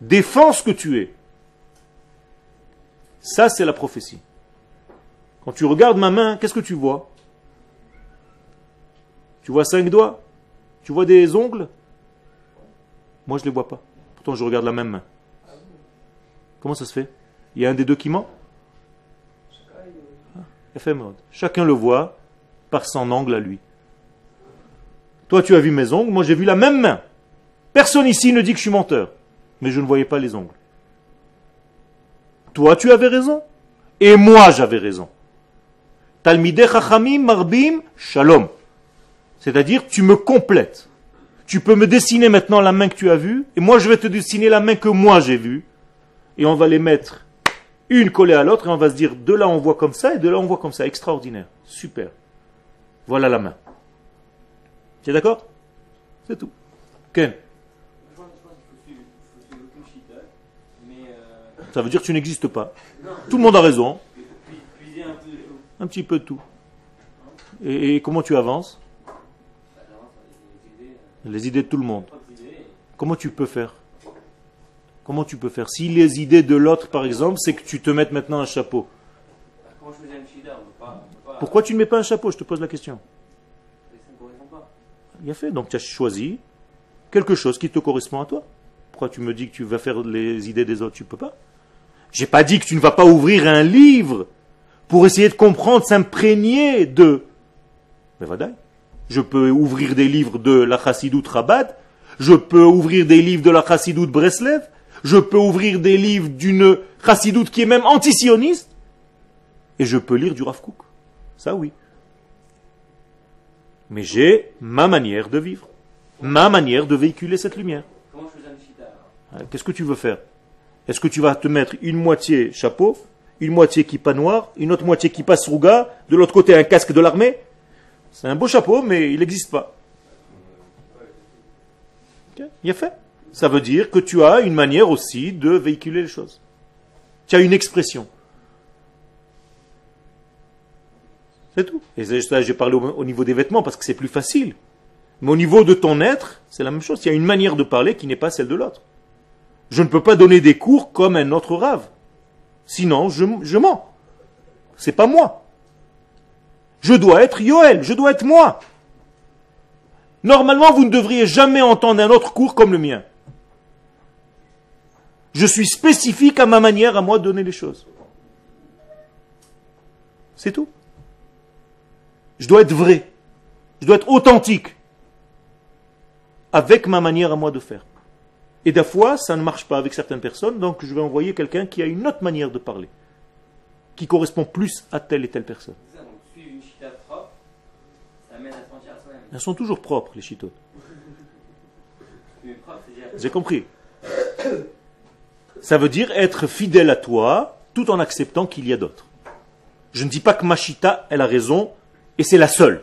Défends ce que tu es. Ça, c'est la prophétie. Quand tu regardes ma main, qu'est-ce que tu vois? Tu vois cinq doigts? Tu vois des ongles? Moi, je ne les vois pas. Pourtant, je regarde la même main. Comment ça se fait? Il y a un des deux qui ment? Ah, Chacun le voit par son angle à lui. Toi, tu as vu mes ongles, moi j'ai vu la même main. Personne ici ne dit que je suis menteur mais je ne voyais pas les ongles. Toi, tu avais raison, et moi, j'avais raison. Talmideh chachamim marbim shalom. C'est-à-dire, tu me complètes. Tu peux me dessiner maintenant la main que tu as vue, et moi, je vais te dessiner la main que moi j'ai vue, et on va les mettre une collée à l'autre, et on va se dire, de là on voit comme ça, et de là on voit comme ça. Extraordinaire. Super. Voilà la main. Tu es d'accord? C'est tout. Ken Ça veut dire que tu n'existes pas. Tout le monde a raison. Un petit peu de tout. Et, comment tu avances? Les idées de tout le monde. Comment tu peux faire? Comment tu peux faire? Si les idées de l'autre, par exemple, c'est que tu te mettes maintenant un chapeau. Pourquoi tu ne mets pas un chapeau? Je te pose la question. Il a fait. Donc tu as choisi quelque chose qui te correspond à toi. Pourquoi tu me dis que tu vas faire les idées des autres? Tu peux pas. J'ai pas dit que tu ne vas pas ouvrir un livre pour essayer de comprendre, s'imprégner de. Mais voilà. Je peux ouvrir des livres de la Chassidoute Rabat, je peux ouvrir des livres de la Chassidoute Breslev, je peux ouvrir des livres d'une Chassidoute qui est même antisioniste, et je peux lire du Rav Kook. Ça oui. Mais j'ai ma manière de vivre, ma manière de véhiculer cette lumière. Qu'est-ce que tu veux faire? Est-ce que tu vas te mettre une moitié chapeau, une moitié kippa noir, une autre moitié qui passe rouga, de l'autre côté un casque de l'armée? C'est un beau chapeau, mais il n'existe pas. Il a fait. Ça veut dire que tu as une manière aussi de véhiculer les choses. Tu as une expression. C'est tout. Et ça, j'ai parlé au niveau des vêtements parce que c'est plus facile. Mais au niveau de ton être, c'est la même chose. Il y a une manière de parler qui n'est pas celle de l'autre. Je ne peux pas donner des cours comme un autre rave. Sinon, je, mens. C'est pas moi. Je dois être Yoel, je dois être moi. Normalement, vous ne devriez jamais entendre un autre cours comme le mien. Je suis spécifique à ma manière, à moi, de donner les choses. C'est tout. Je dois être vrai. Je dois être authentique. Avec ma manière à moi de faire. Et des fois, ça ne marche pas avec certaines personnes, donc je vais envoyer quelqu'un qui a une autre manière de parler, qui correspond plus à telle et telle personne. Elles sont toujours propres, les chitotes. J'ai compris. Ça veut dire être fidèle à toi tout en acceptant qu'il y a d'autres. Je ne dis pas que Machita, elle a raison et c'est la seule.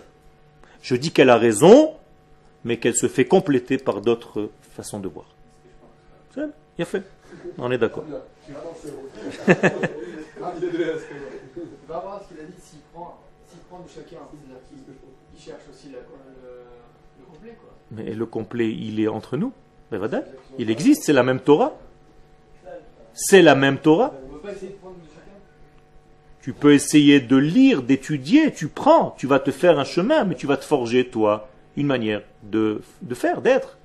Je dis qu'elle a raison, mais qu'elle se fait compléter par d'autres façons de voir. Il a fait. On est d'accord. Mais le complet, il est entre nous. Il existe, c'est la même Torah. C'est la même Torah. Tu peux essayer de lire, d'étudier, tu prends, tu vas te faire un chemin, mais tu vas te forger, toi, une manière de, de faire, d'être.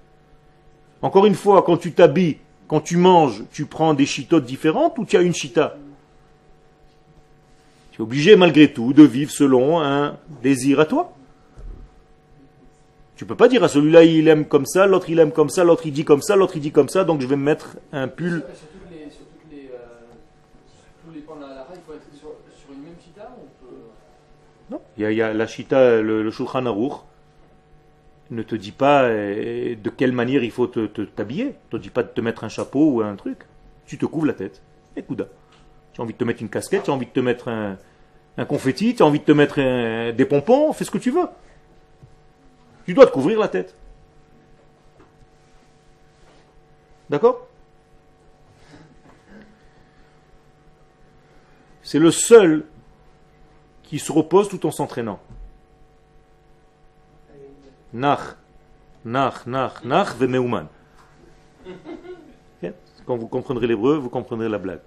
Encore une fois, quand tu t'habilles, quand tu manges, tu prends des chitotes différentes ou tu as une chita? Tu es obligé malgré tout de vivre selon un désir à toi. Tu peux pas dire à celui-là il aime comme ça, l'autre il aime comme ça, l'autre il dit comme ça, l'autre il dit comme ça, donc je vais me mettre un pull. Non, il y, a, la chita, le, le Shulchan Aruch, ne te dit pas euh, de quelle manière il faut t'habiller. Ne te dit pas de te mettre un chapeau ou un truc. Tu te couvres la tête. Et Tu as envie de te mettre une casquette, tu as envie de te mettre un, un confetti, tu as envie de te mettre des pompons, fais ce que tu veux. Tu dois te couvrir la tête. D'accord? C'est le seul qui se repose tout en s'entraînant. Nach, nach, nach, nach, vemeuman. Quand vous comprendrez l'hébreu, vous comprendrez la blague.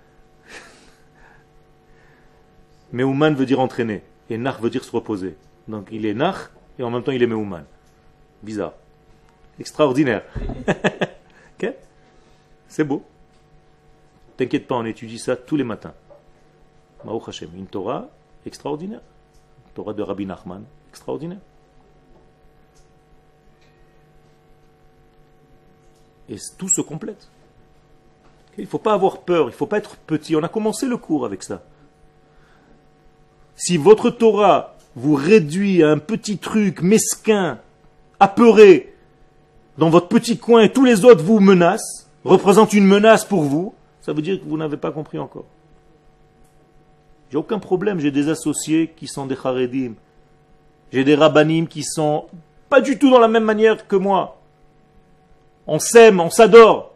Meuman veut dire entraîner, et nach veut dire se reposer. Donc il est nach, et en même temps il est meuman. Bizarre. Extraordinaire. C'est beau. T'inquiète pas, on étudie ça tous les matins. Hashem, une Torah extraordinaire. Une Torah de Rabbi Nachman, extraordinaire. Et tout se complète. Il ne faut pas avoir peur, il ne faut pas être petit. On a commencé le cours avec ça. Si votre Torah vous réduit à un petit truc mesquin, apeuré dans votre petit coin et tous les autres vous menacent, représentent une menace pour vous, ça veut dire que vous n'avez pas compris encore. J'ai aucun problème, j'ai des associés qui sont des charedim, j'ai des rabbanim qui sont pas du tout dans la même manière que moi. On s'aime, on s'adore.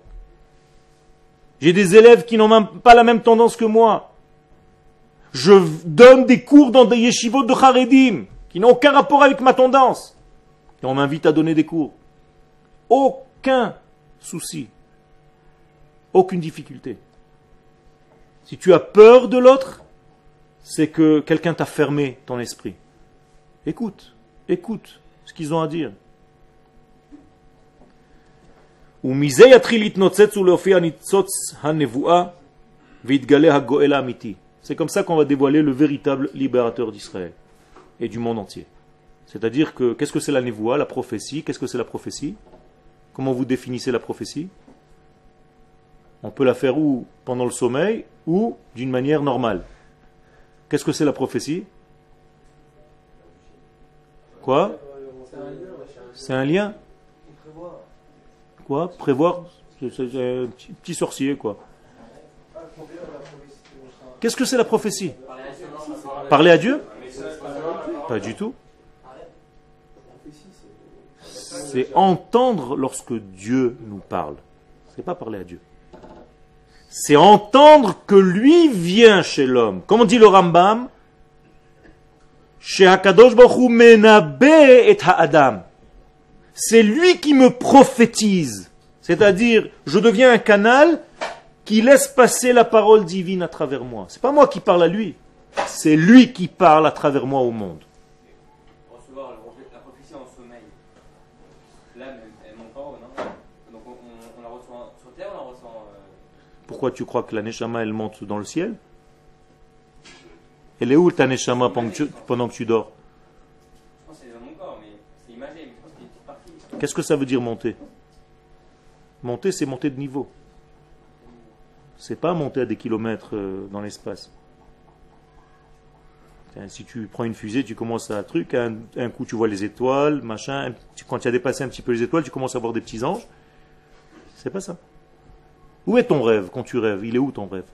J'ai des élèves qui n'ont même pas la même tendance que moi. Je donne des cours dans des yeshivot de charedim qui n'ont aucun rapport avec ma tendance on m'invite à donner des cours. Aucun souci. Aucune difficulté. Si tu as peur de l'autre, c'est que quelqu'un t'a fermé ton esprit. Écoute, écoute ce qu'ils ont à dire. C'est comme ça qu'on va dévoiler le véritable libérateur d'Israël et du monde entier. C'est-à-dire que qu'est-ce que c'est la névoie, la prophétie? Qu'est-ce que c'est la prophétie? Comment vous définissez la prophétie? On peut la faire ou pendant le sommeil ou d'une manière normale. Qu'est-ce que c'est la prophétie? Quoi? C'est un lien Quoi Prévoir C'est un petit sorcier, quoi. Qu'est-ce que c'est la prophétie? Parler à Dieu? Pas du tout. c'est entendre lorsque Dieu nous parle. C'est pas parler à Dieu. C'est entendre que lui vient chez l'homme. Comme dit le Rambam, chez Hakadosh Menabe et Ha'adam. C'est lui qui me prophétise. C'est-à-dire, je deviens un canal qui laisse passer la parole divine à travers moi. C'est pas moi qui parle à lui. C'est lui qui parle à travers moi au monde. pourquoi tu crois que la Neshama elle monte dans le ciel? Elle est où ta Neshama pendant que tu, pendant que tu dors Je pense que c'est dans mon corps, mais c'est imagé, mais je pense qu'il y a une petite partie. Qu'est-ce que ça veut dire monter? Monter, c'est monter de niveau. C'est pas monter à des kilomètres euh, dans l'espace. Si tu prends une fusée, tu commences à un truc, un, un coup tu vois les étoiles, machin. petit- Quand tu as dépassé un petit peu les étoiles, tu commences à voir des petits anges. C'est pas ça. Où est ton rêve quand tu rêves? Il est où ton rêve?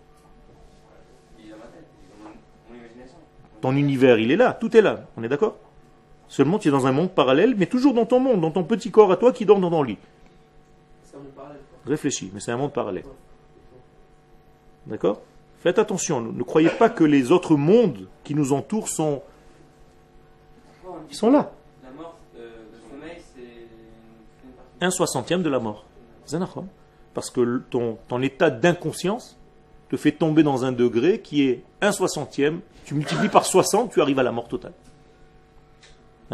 Il est dans ma tête, il est dans mon, mon imagination. Ton univers, il est là, tout est là. On est d'accord? Seulement tu es dans un monde parallèle, mais toujours dans ton monde, dans ton petit corps à toi qui dort dans ton lit. C'est un monde parallèle. quoi. Réfléchis, mais c'est un monde parallèle. D'accord? Faites attention, ne ne croyez pas que les autres mondes qui nous entourent sont... Ils sont là. La mort, euh, le sommeil, c'est. Un soixantième de la mort. Zanachom. Parce que ton état d'inconscience te fait tomber dans un degré qui est un soixantième. Tu multiplies par 60, tu arrives à la mort totale.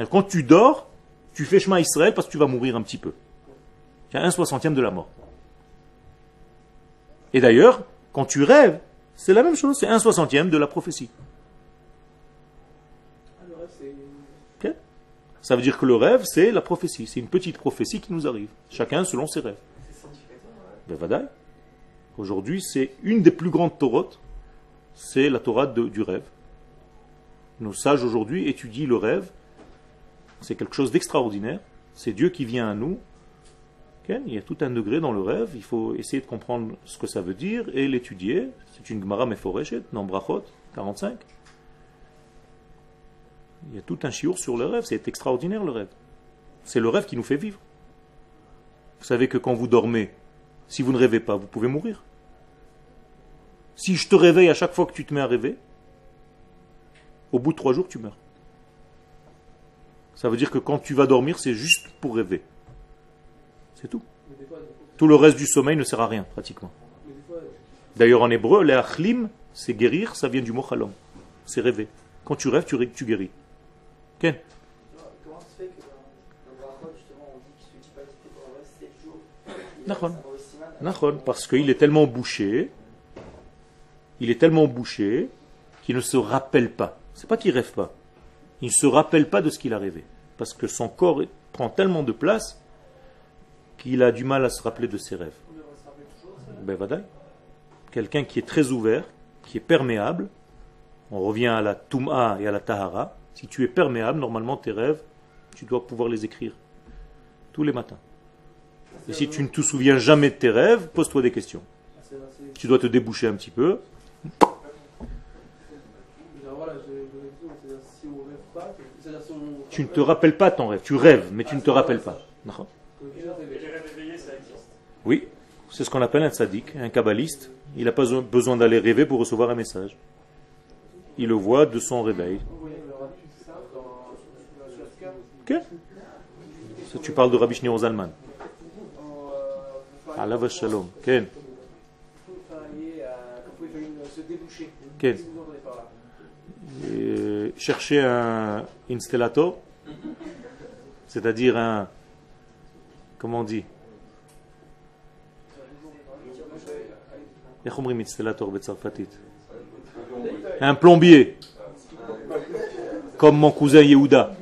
Quand tu dors, tu fais chemin Israël parce que tu vas mourir un petit peu. Tu as un soixantième de la mort. Et d'ailleurs, quand tu rêves, c'est la même chose, c'est un soixantième de la prophétie. Ça veut dire que le rêve, c'est la prophétie. C'est une petite prophétie qui nous arrive. Chacun selon ses rêves. Ben. Aujourd'hui, c'est une des plus grandes Torotes. C'est la Torah du rêve. Nos sages aujourd'hui étudient le rêve. C'est quelque chose d'extraordinaire. C'est Dieu qui vient à nous. Il y a tout un degré dans le rêve. Il faut essayer de comprendre ce que ça veut dire et l'étudier. C'est une Gemara Meforeshet, dans Brachot 45. Il y a tout un chiour sur le rêve. C'est extraordinaire le rêve. C'est le rêve qui nous fait vivre. Vous savez que quand vous dormez, si vous ne rêvez pas, vous pouvez mourir. Si je te réveille à chaque fois que tu te mets à rêver, au bout de trois jours, tu meurs. Ça veut dire que quand tu vas dormir, c'est juste pour rêver. C'est tout. Tout le reste du sommeil ne sert à rien, pratiquement. D'ailleurs, en hébreu, le achlim, c'est guérir, ça vient du mot chalom. C'est rêver. Quand tu rêves, tu, tu guéris. Ken Comment ça se fait que dans, dans Brachot, justement, on dit qu'il ne se dit pas quitter pour le reste 7 jours Nachon. Ça va aussi mal. Nachon, parce qu'il est tellement bouché, il est tellement bouché qu'il ne se rappelle pas. C'est pas qu'il rêve pas. Il ne se rappelle pas de ce qu'il a rêvé. Parce que son corps prend tellement de place qu'il a du mal à se rappeler de ses rêves. Ben. Quelqu'un qui est très ouvert, qui est perméable, on revient à la Toum'a et à la Tahara. Si tu es perméable, normalement tes rêves, tu dois pouvoir les écrire tous les matins. Et si tu ne te souviens jamais de tes rêves, pose-toi des questions. Tu dois te déboucher un petit peu. c'est-à-dire, Voilà, je je réfléchis, c'est-à-dire, si on rêve pas, c'est-à-dire si on. Tu ne te rappelles pas ton rêve. Tu rêves, mais tu ne te rappelles pas. Oui, c'est ce qu'on appelle un tzaddik, un kabbaliste. Il n'a pas besoin d'aller rêver pour recevoir un message. Il le voit de son réveil. Ça, tu parles de Rabbi Shneur Zalman. Allah shalom. Ken. Vous chercher un installateur, c'est-à-dire un. Comment on dit? Un plombier, comme mon cousin Yehuda.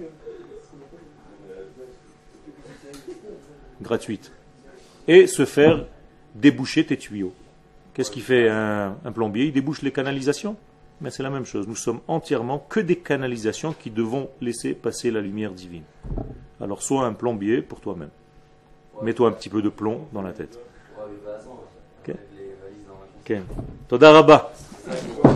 Gratuite. Et se faire déboucher tes tuyaux. Qu'est-ce qu'il fait un plombier? Il débouche les canalisations mais c'est la même chose. Nous sommes entièrement que des canalisations qui devons laisser passer la lumière divine. Alors sois un plombier pour toi-même. Mets-toi un petit peu de plomb dans la tête. Ok. avec